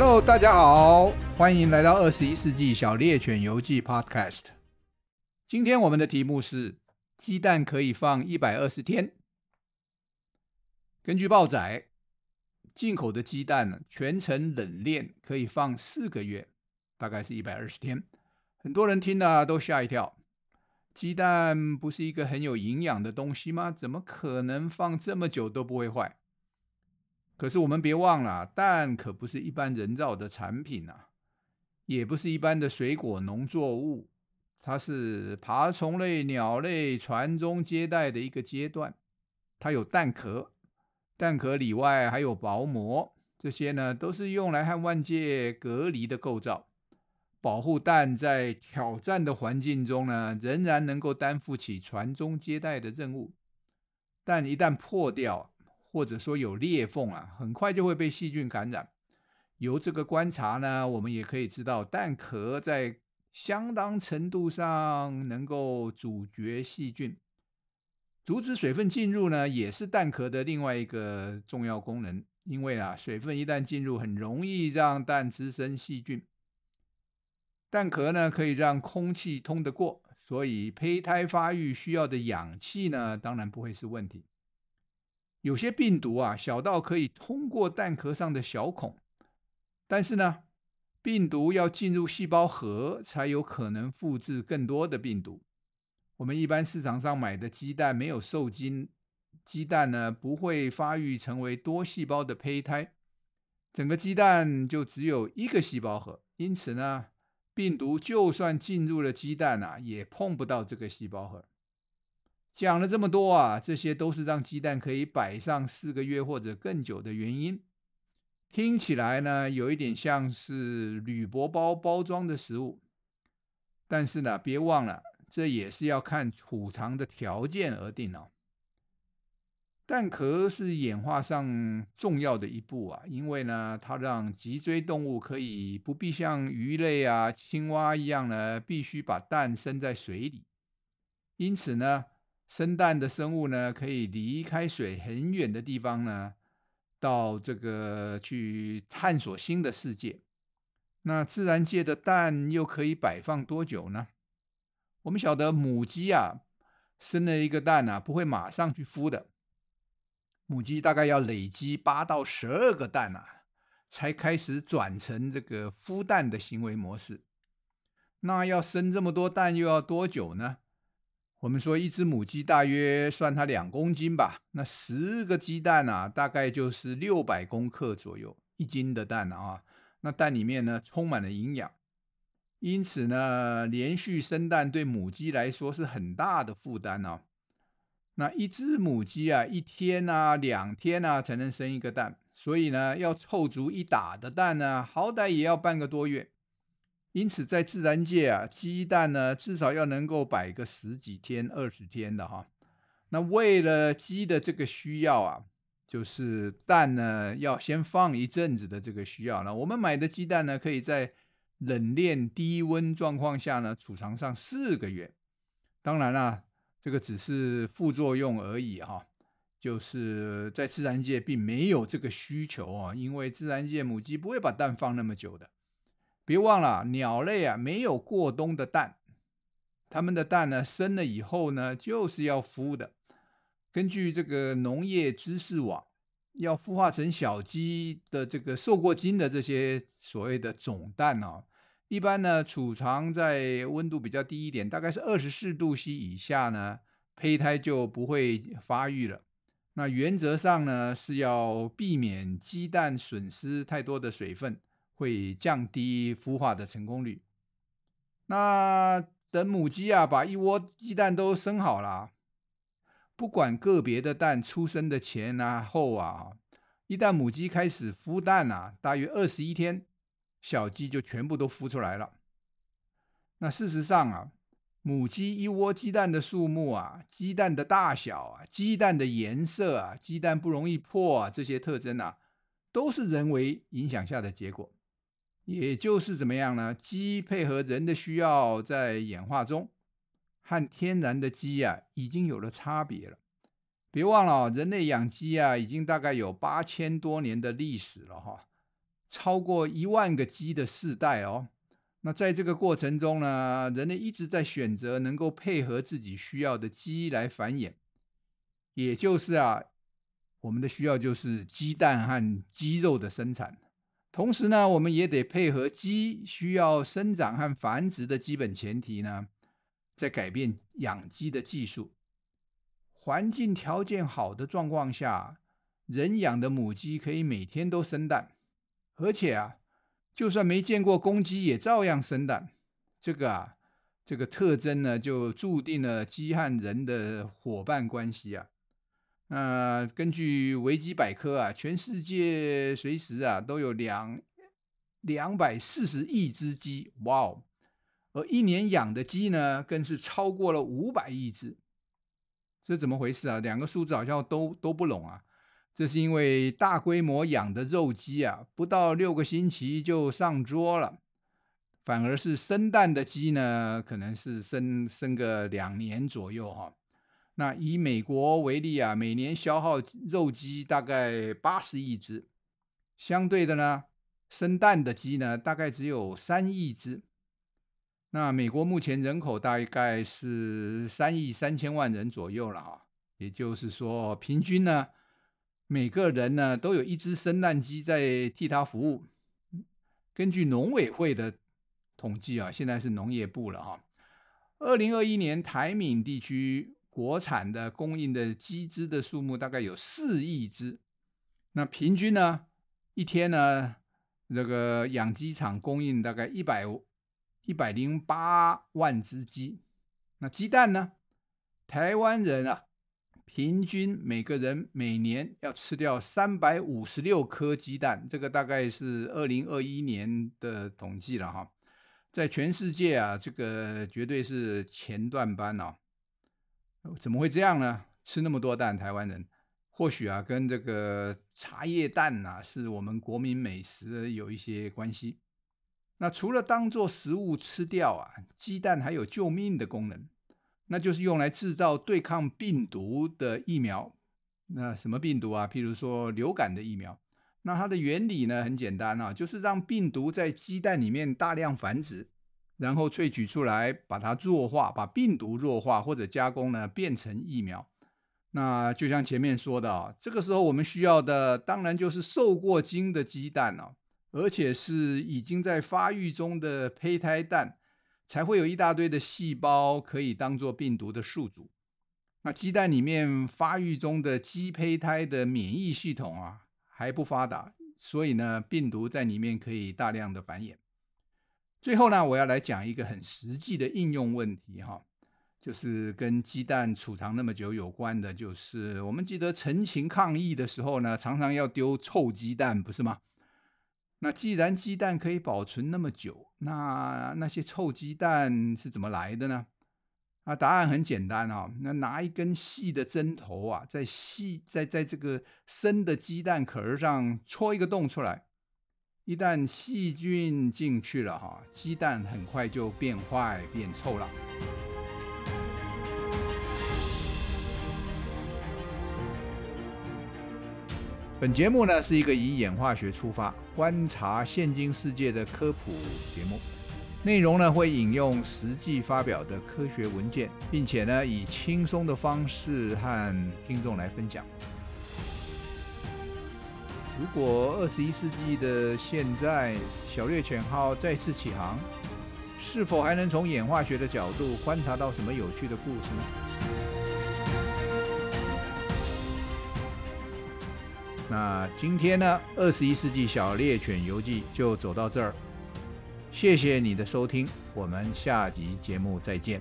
Hello，大家好，欢迎来到二十一世纪小猎犬游记 Podcast。今天我们的题目是：鸡蛋可以放一百二十天。根据报载，进口的鸡蛋呢，全程冷链可以放四个月，大概是一百二十天。很多人听了都吓一跳。鸡蛋不是一个很有营养的东西吗？怎么可能放这么久都不会坏？可是我们别忘了，蛋可不是一般人造的产品啊，也不是一般的水果农作物，它是爬虫类、鸟类传宗接代的一个阶段。它有蛋壳，蛋壳里外还有薄膜，这些呢都是用来和外界隔离的构造，保护蛋在挑战的环境中呢，仍然能够担负起传宗接代的任务。但一旦破掉，或者说有裂缝啊，很快就会被细菌感染。由这个观察呢，我们也可以知道，蛋壳在相当程度上能够阻绝细菌，阻止水分进入呢，也是蛋壳的另外一个重要功能。因为啊，水分一旦进入，很容易让蛋滋生细菌。蛋壳呢，可以让空气通得过，所以胚胎发育需要的氧气呢，当然不会是问题。有些病毒啊，小到可以通过蛋壳上的小孔，但是呢，病毒要进入细胞核，才有可能复制更多的病毒。我们一般市场上买的鸡蛋没有受精，鸡蛋呢，不会发育成为多细胞的胚胎，整个鸡蛋就只有一个细胞核，因此呢，病毒就算进入了鸡蛋啊，也碰不到这个细胞核。讲了这么多啊，这些都是让鸡蛋可以摆上四个月或者更久的原因。听起来呢，有一点像是铝箔包包装的食物，但是呢，别忘了，这也是要看储藏的条件而定哦。蛋壳是演化上重要的一步啊，因为呢，它让脊椎动物可以不必像鱼类啊、青蛙一样呢，必须把蛋生在水里，因此呢。生蛋的生物呢，可以离开水很远的地方呢，到这个去探索新的世界。那自然界的蛋又可以摆放多久呢？我们晓得母鸡啊，生了一个蛋啊，不会马上去孵的。母鸡大概要累积八到十二个蛋啊，才开始转成这个孵蛋的行为模式。那要生这么多蛋，又要多久呢？我们说一只母鸡大约算它两公斤吧，那十个鸡蛋啊，大概就是六百公克左右，一斤的蛋啊，那蛋里面呢充满了营养，因此呢，连续生蛋对母鸡来说是很大的负担哦。那一只母鸡啊，一天啊、两天啊才能生一个蛋，所以呢，要凑足一打的蛋呢，好歹也要半个多月。因此，在自然界啊，鸡蛋呢至少要能够摆个十几天、二十天的哈。那为了鸡的这个需要啊，就是蛋呢要先放一阵子的这个需要。那我们买的鸡蛋呢，可以在冷链低温状况下呢储藏上四个月。当然啦，这个只是副作用而已哈，就是在自然界并没有这个需求啊，因为自然界母鸡不会把蛋放那么久的。别忘了，鸟类啊没有过冬的蛋，它们的蛋呢生了以后呢就是要孵的。根据这个农业知识网，要孵化成小鸡的这个受过精的这些所谓的种蛋哦，一般呢储藏在温度比较低一点，大概是二十四度 C 以下呢，胚胎就不会发育了。那原则上呢是要避免鸡蛋损失太多的水分。会降低孵化的成功率。那等母鸡啊把一窝鸡蛋都生好了，不管个别的蛋出生的前啊后啊，一旦母鸡开始孵蛋啊，大约二十一天，小鸡就全部都孵出来了。那事实上啊，母鸡一窝鸡蛋的数目啊，鸡蛋的大小啊，鸡蛋的颜色啊，鸡蛋不容易破啊，这些特征啊，都是人为影响下的结果。也就是怎么样呢？鸡配合人的需要，在演化中和天然的鸡啊，已经有了差别了。别忘了，人类养鸡啊，已经大概有八千多年的历史了哈。超过一万个鸡的世代哦。那在这个过程中呢，人类一直在选择能够配合自己需要的鸡来繁衍，也就是啊，我们的需要就是鸡蛋和鸡肉的生产。同时呢，我们也得配合鸡需要生长和繁殖的基本前提呢，在改变养鸡的技术。环境条件好的状况下，人养的母鸡可以每天都生蛋，而且啊。就算没见过公鸡，也照样生蛋。这个啊，这个特征呢，就注定了鸡和人的伙伴关系啊。呃，根据维基百科啊，全世界随时啊都有两两百四十亿只鸡，哇哦！而一年养的鸡呢，更是超过了五百亿只。这怎么回事啊？两个数字好像都都不拢啊。这是因为大规模养的肉鸡啊，不到六个星期就上桌了，反而是生蛋的鸡呢，可能是生生个两年左右哈。那以美国为例啊，每年消耗肉鸡大概八十亿只，相对的呢，生蛋的鸡呢，大概只有三亿只。那美国目前人口大概是三亿三千万人左右了哈，也就是说，平均呢。每个人呢都有一只生蛋鸡在替他服务。根据农委会的统计啊，现在是农业部了哈。二零二一年台闽地区国产的供应的鸡只的数目大概有四亿只。那平均呢一天呢，这个养鸡场供应大概一百一百零八万只鸡。那鸡蛋呢，台湾人啊。平均每个人每年要吃掉三百五十六颗鸡蛋，这个大概是二零二一年的统计了哈。在全世界啊，这个绝对是前段班哦。怎么会这样呢？吃那么多蛋，台湾人或许啊，跟这个茶叶蛋呐，是我们国民美食有一些关系。那除了当做食物吃掉啊，鸡蛋还有救命的功能。那就是用来制造对抗病毒的疫苗。那什么病毒啊？譬如说流感的疫苗。那它的原理呢，很简单啊，就是让病毒在鸡蛋里面大量繁殖，然后萃取出来，把它弱化，把病毒弱化或者加工呢，变成疫苗。那就像前面说的啊，这个时候我们需要的当然就是受过精的鸡蛋啊，而且是已经在发育中的胚胎蛋。才会有一大堆的细胞可以当做病毒的宿主。那鸡蛋里面发育中的鸡胚胎的免疫系统啊还不发达，所以呢，病毒在里面可以大量的繁衍。最后呢，我要来讲一个很实际的应用问题哈，就是跟鸡蛋储藏那么久有关的，就是我们记得陈情抗疫的时候呢，常常要丢臭鸡蛋，不是吗？那既然鸡蛋可以保存那么久，那那些臭鸡蛋是怎么来的呢？啊，答案很简单啊、那拿一根细的针头啊，在细在在这个生的鸡蛋壳上戳一个洞出来，一旦细菌进去了哈，鸡蛋很快就变坏变臭了。本节目呢是一个以演化学出发，观察现今世界的科普节目，内容呢会引用实际发表的科学文件，并且呢以轻松的方式和听众来分享。如果二十一世纪的现在，小猎犬号再次起航，是否还能从演化学的角度观察到什么有趣的故事呢？那今天呢，二十一世纪小猎犬游记就走到这儿，谢谢你的收听，我们下集节目再见。